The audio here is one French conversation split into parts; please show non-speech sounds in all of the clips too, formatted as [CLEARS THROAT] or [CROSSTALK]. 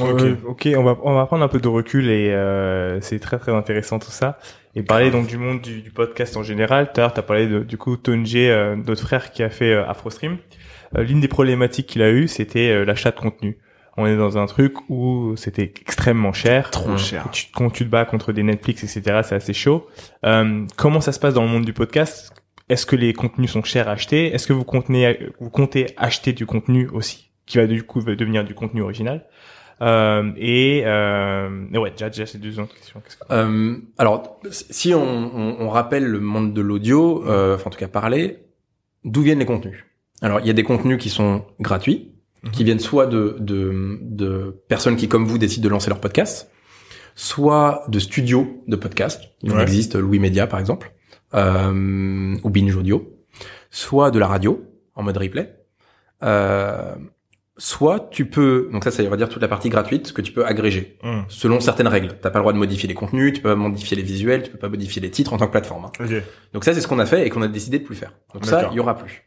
Ok. Euh, ok, on va on va prendre un peu de recul et euh, c'est très très intéressant tout ça. Et parler donc du monde du, du podcast en général. Tout à l'heure, t'as parlé de, du coup Tonje, euh, notre frère qui a fait euh, AfroStream. Euh, L'une des problématiques qu'il a eu, c'était euh, l'achat de contenu. On est dans un truc où c'était extrêmement cher. Trop Mm. cher. Tu, quand tu te bats contre des Netflix, etc., c'est assez chaud. Euh, comment ça se passe dans le monde du podcast? Est-ce que les contenus sont chers à acheter? Est-ce que vous, contenez, vous comptez acheter du contenu aussi, qui va du coup devenir du contenu original? Et, euh, et ouais, déjà, déjà ces deux autres questions. Que- Euh, alors, si on, on, on rappelle le monde de l'audio, euh, enfin en tout cas parler, d'où viennent les contenus? Alors, il y a des contenus qui sont gratuits, qui viennent soit de, de, de personnes qui, comme vous, décident de lancer leur podcast, soit de studios de podcast. Il en Ouais. existe Louis Media, par exemple, euh, ou Binge Audio, soit de la radio en mode replay. Euh, soit tu peux, donc ça, ça va dire toute la partie gratuite que tu peux agréger Hmm. selon certaines règles. T'as pas le droit de modifier les contenus, tu peux pas modifier les visuels, tu peux pas modifier les titres en tant que plateforme. hein. Ok. Donc ça, c'est ce qu'on a fait et qu'on a décidé de plus faire. Donc ça, il y aura plus.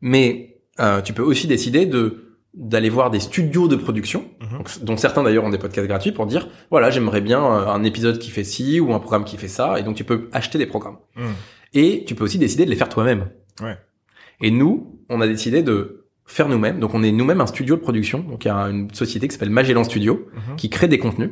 Mais euh, tu peux aussi décider de d'aller voir des studios de production, Mhm. donc, dont certains d'ailleurs ont des podcasts gratuits pour dire voilà j'aimerais bien euh, un épisode qui fait ci ou un programme qui fait ça et donc tu peux acheter des programmes Hmm. et tu peux aussi décider de les faire toi-même. Ouais. Et nous, on a décidé de faire nous-mêmes. Donc on est nous-mêmes un studio de production. Donc il y a une société qui s'appelle Magellan Studio Mhm. qui crée des contenus.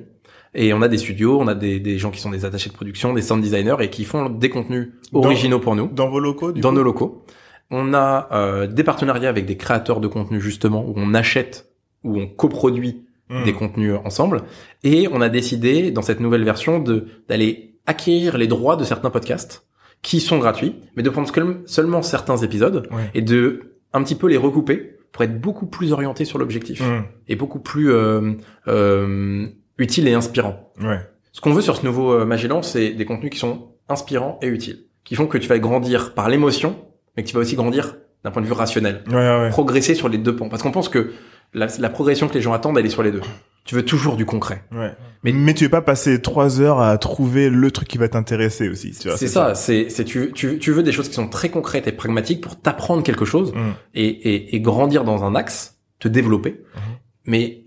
Et on a des studios, on a des, des gens qui sont des attachés de production, des sound designers et qui font des contenus Dans- originaux pour nous Dans vos locaux, du dans coup nos locaux. On a euh, des partenariats avec des créateurs de contenu justement où on achète où on coproduit Hmm. des contenus ensemble et on a décidé dans cette nouvelle version de d'aller acquérir les droits de certains podcasts qui sont gratuits mais de prendre seul- seulement certains épisodes Ouais. et de un petit peu les recouper pour être beaucoup plus orienté sur l'objectif Hmm. et beaucoup plus euh, euh, utile et inspirant. Ouais. Ce qu'on veut sur ce nouveau euh, Magellan, c'est des contenus qui sont inspirants et utiles, qui font que tu vas grandir par l'émotion, mais que tu vas aussi grandir d'un point de vue rationnel, Ouais, ouais, ouais. progresser sur les deux ponts. Parce qu'on pense que la, la progression que les gens attendent, elle est sur les deux. Tu veux toujours du concret. Ouais. Mais, mais tu veux pas passer trois heures à trouver le truc qui va t'intéresser aussi. C'est ça, c'est, c'est tu, tu, tu veux des choses qui sont très concrètes et pragmatiques pour t'apprendre quelque chose Hmm. et, et, et grandir dans un axe, te développer. Mhm. Mais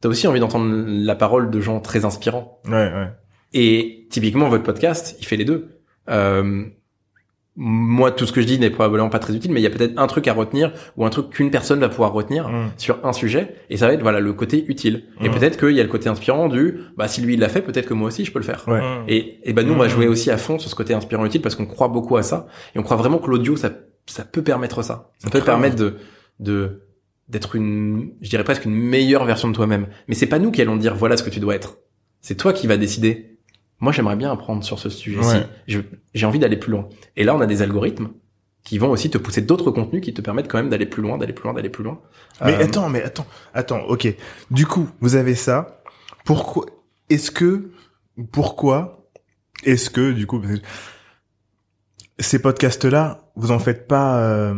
t'as aussi envie d'entendre la parole de gens très inspirants. Ouais, ouais. Et typiquement, votre podcast, il fait les deux. Euh, moi, tout ce que je dis n'est probablement pas très utile, mais il y a peut-être un truc à retenir ou un truc qu'une personne va pouvoir retenir Hmm. sur un sujet, et ça va être voilà le côté utile. Et Mhm. peut-être qu'il y a le côté inspirant du, bah si lui il l'a fait, peut-être que moi aussi je peux le faire. Ouais. Mmh. Et, et ben nous, on va jouer aussi à fond sur ce côté inspirant utile parce qu'on croit beaucoup à ça, et on croit vraiment que l'audio ça ça peut permettre ça. Ça peut permettre de de d'être une, je dirais presque une meilleure version de toi-même. Mais c'est pas nous qui allons dire voilà ce que tu dois être. C'est toi qui vas décider. Moi, j'aimerais bien apprendre sur ce sujet-ci. Ouais. J'ai envie d'aller plus loin. Et là, on a des algorithmes qui vont aussi te pousser d'autres contenus qui te permettent quand même d'aller plus loin, d'aller plus loin, d'aller plus loin. Mais Euh, attends, mais attends, attends, ok. Du coup, vous avez ça. Pourquoi Est-ce que pourquoi est-ce que du coup ces podcasts-là, vous en faites pas euh,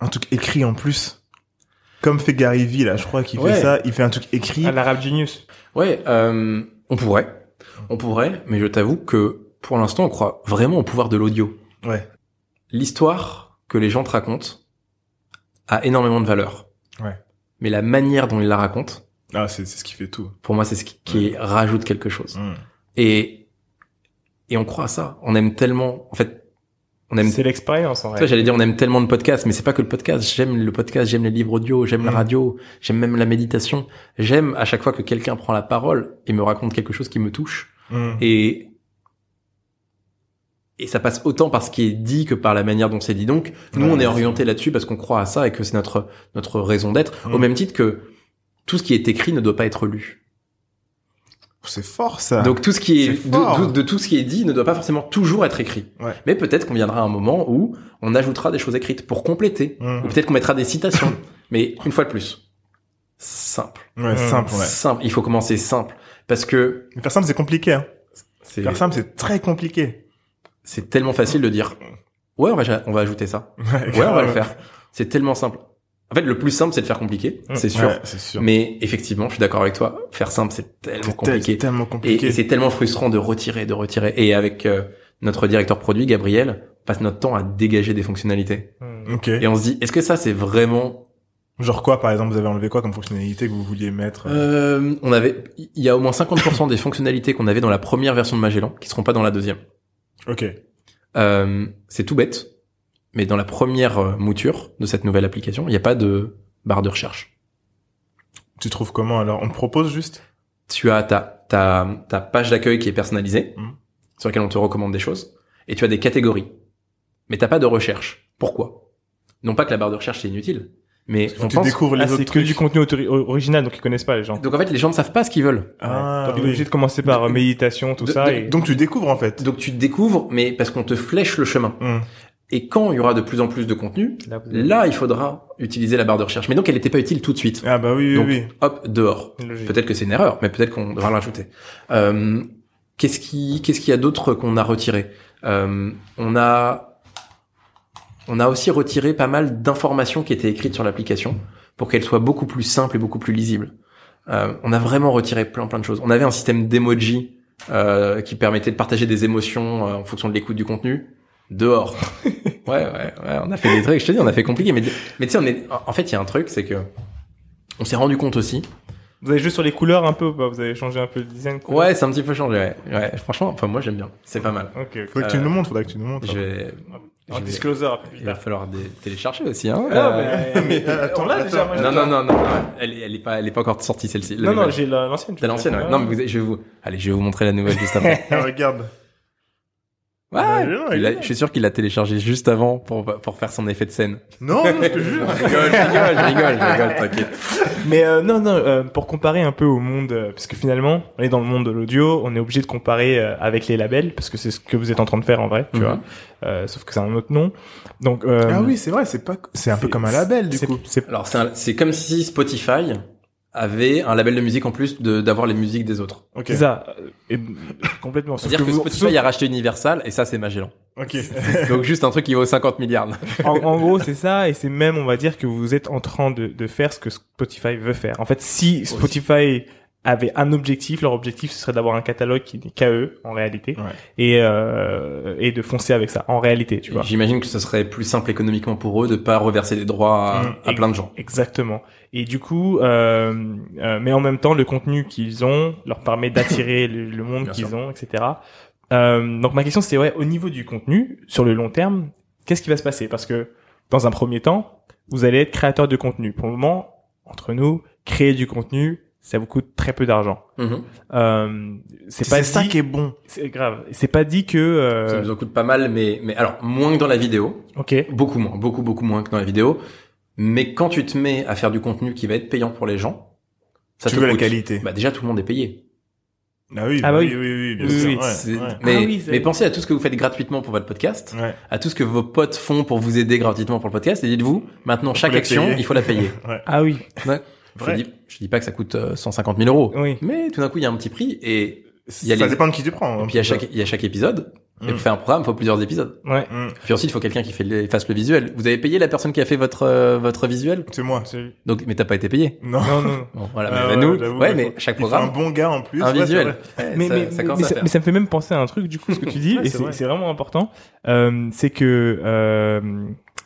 un truc écrit en plus, comme fait Gary Vee là, je crois qu'il Ouais. fait ça. Il fait un truc écrit. À l'Arab Genius. Ouais, euh, on pourrait, on pourrait, mais je t'avoue que pour l'instant, on croit vraiment au pouvoir de l'audio. Ouais. L'histoire que les gens te racontent a énormément de valeur. Ouais. Mais la manière dont ils la racontent, Ah, c'est ce qui fait tout. pour moi, c'est ce qui, qui rajoute quelque chose. Mm. Et et on croit à ça. On aime tellement, en fait, on aime. C'est l'expérience en vrai. j'allais dire, on aime tellement de podcasts, mais c'est pas que le podcast. J'aime le podcast, j'aime les livres audio, j'aime la Mm. radio, j'aime même la méditation. J'aime à chaque fois que quelqu'un prend la parole et me raconte quelque chose qui me touche. Mm. Et et ça passe autant par ce qui est dit que par la manière dont c'est dit. Donc, nous, Ouais, on est orienté là-dessus parce qu'on croit à ça et que c'est notre notre raison d'être. Mm. Au même titre que tout ce qui est écrit ne doit pas être lu. C'est fort ça. Donc tout ce qui est, de, de- de tout ce qui est dit ne doit pas forcément toujours être écrit. Ouais. Mais peut-être qu'on viendra à un moment où on ajoutera des choses écrites pour compléter, Mm. ou peut-être qu'on mettra des citations. [LAUGHS] Mais une fois de plus, simple, Ouais, Mm. simple. Ouais. simple. Il faut commencer simple parce que Mais Faire simple, c'est compliqué. Hein. c'est Faire simple, c'est très compliqué. c'est tellement facile de dire ouais on va on va ajouter ça, ouais on va le faire. C'est tellement simple. En fait, le plus simple, c'est de faire compliqué, Mm. c'est sûr. Ouais, c'est sûr. Mais effectivement, je suis d'accord avec toi. Faire simple, c'est tellement C'est compliqué. tellement Et, compliqué. et c'est tellement frustrant de retirer, de retirer. Et avec euh, notre directeur produit, Gabriel, on passe notre temps à dégager des fonctionnalités. Mmh. Ok. Et on se dit, est-ce que ça, c'est vraiment Genre quoi, par exemple, vous avez enlevé quoi comme fonctionnalité que vous vouliez mettre Euh, on avait, il y a au moins 50% des fonctionnalités qu'on avait dans la première version de Magellan qui seront pas dans la deuxième. Ok. Euh, c'est tout bête, mais dans la première euh, mouture de cette nouvelle application, il n'y a pas de barre de recherche. Tu trouves comment alors? On te propose juste? Tu as ta, ta, ta page d'accueil qui est personnalisée, Mhm. sur laquelle on te recommande des choses, et tu as des catégories. Mais t'as pas de recherche. Pourquoi? Non pas que la barre de recherche c'est inutile, mais on Tu pense... découvres les Ah, c'est autres que du contenu autori- original, donc ils connaissent pas les gens. Donc en fait, les gens ne savent pas ce qu'ils veulent. Ah, donc, ils sont oui. obligés de commencer par méditation, tout De- ça. de- et... Donc tu découvres en fait. Donc tu découvres, mais parce qu'on te flèche le chemin. Hmm. Et quand il y aura de plus en plus de contenu, Là, il faudra utiliser la barre de recherche. Mais donc, elle n'était pas utile tout de suite. Ah bah oui, oui, Donc, oui. hop, dehors. Peut-être que c'est une erreur, mais peut-être qu'on devra l'ajouter. Euh, qu'est-ce qui, qu'est-ce qu'il y a d'autre qu'on a retiré euh, On a, on a aussi retiré pas mal d'informations qui étaient écrites sur l'application pour qu'elle soit beaucoup plus simple et beaucoup plus lisible. Euh, on a vraiment retiré plein plein de choses. On avait un système d'emoji euh, qui permettait de partager des émotions euh, en fonction de l'écoute du contenu. Dehors. [LAUGHS] ouais, ouais, ouais. On a fait des trucs. Je te dis, on a fait compliqué, mais mais tu sais, on est. En fait, il y a un truc, c'est que on s'est rendu compte aussi Vous avez joué sur les couleurs un peu ou pas? Vous avez changé un peu le design Ouais, c'est un petit peu changé. Ouais. ouais. Franchement, enfin moi j'aime bien. C'est pas mal. Ok, ok. Faudrait que tu nous montres, faudrait que tu nous montres. Je vais. Un je vais- disclosure Il va falloir des... télécharger aussi. Hein. Ah, Euh, mais, mais, euh, attends, attends. déjà. moi, Non, non, non, non, non. Elle, est- elle est pas, elle est pas encore sortie celle-ci. Non, non, j'ai la- l'ancienne. T'as l'ancienne. Ouais. Non, mais vous, je vais vous. Allez, je vais vous montrer la nouvelle juste [LAUGHS] après. Regarde. Ouais. Non, il il a- est je suis sûr qu'il l'a téléchargé juste avant pour pour faire son effet de scène. Non, non, [LAUGHS] je te jure. je rigole, je rigole, je rigole, je rigole. T'inquiète. Mais euh, non, non, euh, pour comparer un peu au monde, euh, parce que finalement, on est dans le monde de l'audio, on est obligé de comparer euh, avec les labels, parce que c'est ce que vous êtes en train de faire en vrai, tu Mhm. vois. Euh, sauf que c'est un autre nom. Donc, euh, Ah oui, c'est vrai, c'est pas, c'est un peu comme un label, du coup. Alors c'est un- c'est comme si Spotify avait un label de musique en plus de d'avoir les musiques des autres. Ok. c'est ça, et, complètement. Sauf C'est-à-dire que, vous- Spotify a racheté Universal et ça c'est Magellan. Ok. [LAUGHS] Donc juste un truc qui vaut 50 milliards. en, en gros, c'est ça, et c'est même, on va dire, que vous êtes en train de, de faire ce que Spotify veut faire. En fait, si Spotify avait un objectif, leur objectif, ce serait d'avoir un catalogue qui n'est qu'à eux, en réalité, Ouais. et, euh, et de foncer avec ça, en réalité, tu vois. J'imagine que ce serait plus simple économiquement pour eux de pas reverser des droits à, Mm. à plein de gens. Exactement. Et du coup, euh, euh, mais en même temps, le contenu qu'ils ont leur permet [COUGHS] d'attirer le, le monde qu'ils ont, etc. Euh, donc ma question, c'est ouais, au niveau du contenu, sur le long terme, qu'est-ce qui va se passer? Parce que dans un premier temps, vous allez être créateur de contenu. Pour le moment, entre nous, créer du contenu, ça vous coûte très peu d'argent. Mhm. Euh, c'est pas C'est ça dit- qui est bon. c'est grave. C'est pas dit que. Ça Euh, nous en coûte pas mal, mais mais alors moins que dans la vidéo, ok. beaucoup moins, beaucoup beaucoup moins que dans la vidéo. Mais quand tu te mets à faire du contenu qui va être payant pour les gens, ça Tu te veux la coûte. qualité. Bah déjà tout le monde est payé. Ah oui, Ah bah oui, oui, oui, bien Oui, sûr. oui, ouais, C'est- ouais. Mais Ah oui, c'est- mais pensez à tout ce que vous faites gratuitement pour votre podcast, Ouais. à tout ce que vos potes font pour vous aider gratuitement pour le podcast, et dites-vous maintenant chaque la action payer. il faut la payer. [LAUGHS] Ah oui. Je dis je dis pas que ça coûte euh, 150 000 euros, Oui. mais tout d'un coup il y a un petit prix et il y a Ça les- dépend de qui tu prends. Et hein. puis à chaque, il y a chaque épisode. Et Mm. pour faire un programme, il faut plusieurs épisodes. Ouais. Mm. Puis ensuite, il faut quelqu'un qui fait fasse le visuel. Vous avez payé la personne qui a fait votre euh, votre visuel? C'est moi. C'est- Donc, mais t'as pas été payé. Non. Non, non. [LAUGHS] Bon, voilà. Ah mais ouais, nous, ouais, mais chaque il faut un programme, bon gars en plus. un ouais, visuel. mais, ça, mais, ça commence mais à ça, faire. mais ça me fait même penser à un truc du coup ce que tu dis [LAUGHS] Ouais, et c'est c'est vrai. c'est vraiment important euh, c'est que euh,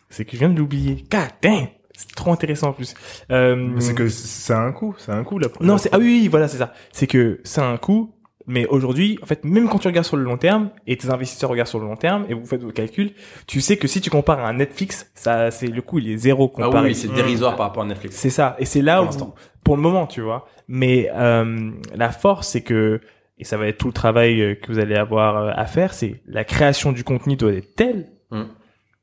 c'est que je viens de l'oublier God damn c'est trop intéressant en plus euh, C'est que c'est un coup, c'est un coup la non c'est ah oui, oui voilà c'est ça c'est que c'est un coût mais aujourd'hui en fait même quand tu regardes sur le long terme et tes investisseurs regardent sur le long terme et vous faites vos calculs tu sais que si tu compares à un Netflix ça c'est le coût il est zéro Ah comparé oui, c'est dérisoire par rapport à Netflix. c'est ça. Et c'est là Pour où, l'instant. pour le moment, tu vois. Mais euh, la force, c'est que, et ça va être tout le travail euh, que vous allez avoir euh, à faire, c'est la création du contenu doit être telle Mm.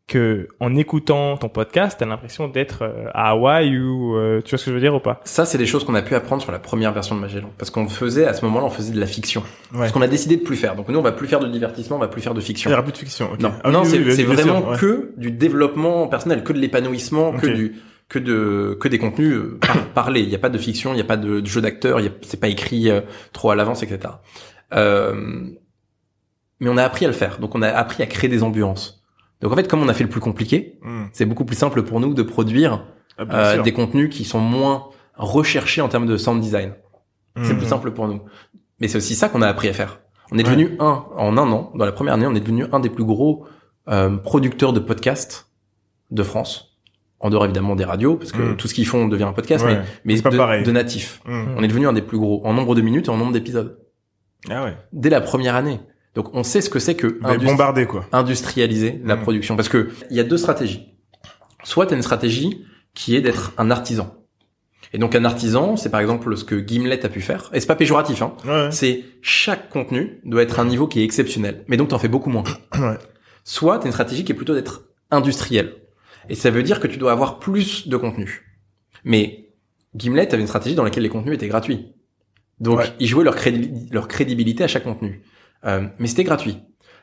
Que en écoutant ton podcast, t'as l'impression d'être euh, à Hawaï ou euh, tu vois ce que je veux dire ou pas? Ça, c'est des choses qu'on a pu apprendre sur la première version de Magellan. Parce qu'on faisait, à ce moment-là, on faisait de la fiction. Ouais. Ce qu'on a décidé de plus faire. Donc nous, on va plus faire de divertissement, on va plus faire de Il fiction. y aura plus de fiction. Non, Ah non, oui, c'est oui, vraiment ouais. que du développement personnel, que de l'épanouissement, que du que de que des contenus euh, par- [COUGHS] parlés. Il n'y a pas de fiction, il n'y a pas de, de jeu d'acteur, il c'est pas écrit euh, trop à l'avance, etc. Euh, mais on a appris à le faire. Donc on a appris à créer des ambiances. Donc en fait, comme on a fait le plus compliqué, Mm. c'est beaucoup plus simple pour nous de produire Ah, euh, des contenus qui sont moins recherchés en termes de sound design. C'est plus simple pour nous. Mais c'est aussi ça qu'on a appris à faire. On est Ouais. devenu un, en un an, dans la première année, on est devenu un des plus gros euh, producteurs de podcasts de France. en dehors évidemment des radios, parce que Mm. tout ce qu'ils font devient un podcast, Ouais, mais, mais pas de, pareil. de natifs. Mm. On est devenu un des plus gros en nombre de minutes et en nombre d'épisodes Ah ouais. dès la première année. Donc on sait ce que c'est que bombardé quoi. industrialiser la Mm. production, parce que il y a deux stratégies. Soit tu as une stratégie qui est d'être un artisan. Et donc un artisan, c'est par exemple ce que Gimlet a pu faire. Et c'est pas péjoratif, hein. Ouais. C'est chaque contenu doit être un niveau qui est exceptionnel. Mais donc t'en fais beaucoup moins. [CLEARS THROAT] Ouais. Soit t'as une stratégie qui est plutôt d'être industriel. Et ça veut dire que tu dois avoir plus de contenu. Mais Gimlet avait une stratégie dans laquelle les contenus étaient gratuits. Donc Ouais. ils jouaient leur, crédi- leur crédibilité à chaque contenu. Euh, mais c'était gratuit.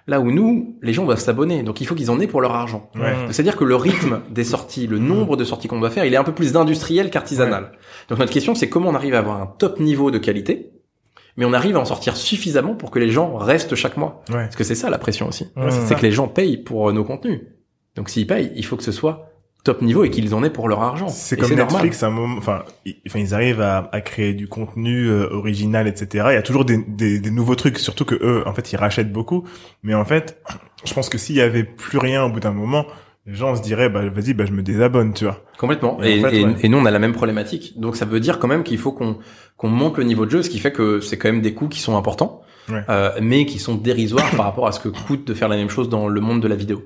Là où nous, les gens doivent s'abonner. Donc il faut qu'ils en aient pour leur argent. Ouais. C'est-à-dire que le rythme des sorties, le nombre de sorties qu'on doit faire, il est un peu plus industriel qu'artisanal. Donc notre question, c'est comment on arrive à avoir un top niveau de qualité, mais on arrive à en sortir suffisamment pour que les gens restent chaque mois. Ouais. Parce que c'est ça la pression aussi. Ouais, c'est que les gens payent pour euh, nos contenus. Donc s'ils payent, il faut que ce soit top niveau et qu'ils en aient pour leur argent. C'est comme. Netflix, un moment, enfin, ils, enfin, ils arrivent à, à créer du contenu euh, original, etc. Il y a toujours des, des, des nouveaux trucs, surtout que eux, en fait, ils rachètent beaucoup. Mais en fait, je pense que s'il y avait plus rien au bout d'un moment, les gens se diraient, bah, vas-y, bah, je me désabonne, tu vois. Complètement. Et Et, en fait, et- ouais. et nous, on a la même problématique. Donc, ça veut dire quand même qu'il faut qu'on qu'on monte le niveau de jeu, ce qui fait que c'est quand même des coûts qui sont importants, Ouais. euh, mais qui sont dérisoires par rapport à ce que coûte de faire la même chose dans le monde de la vidéo.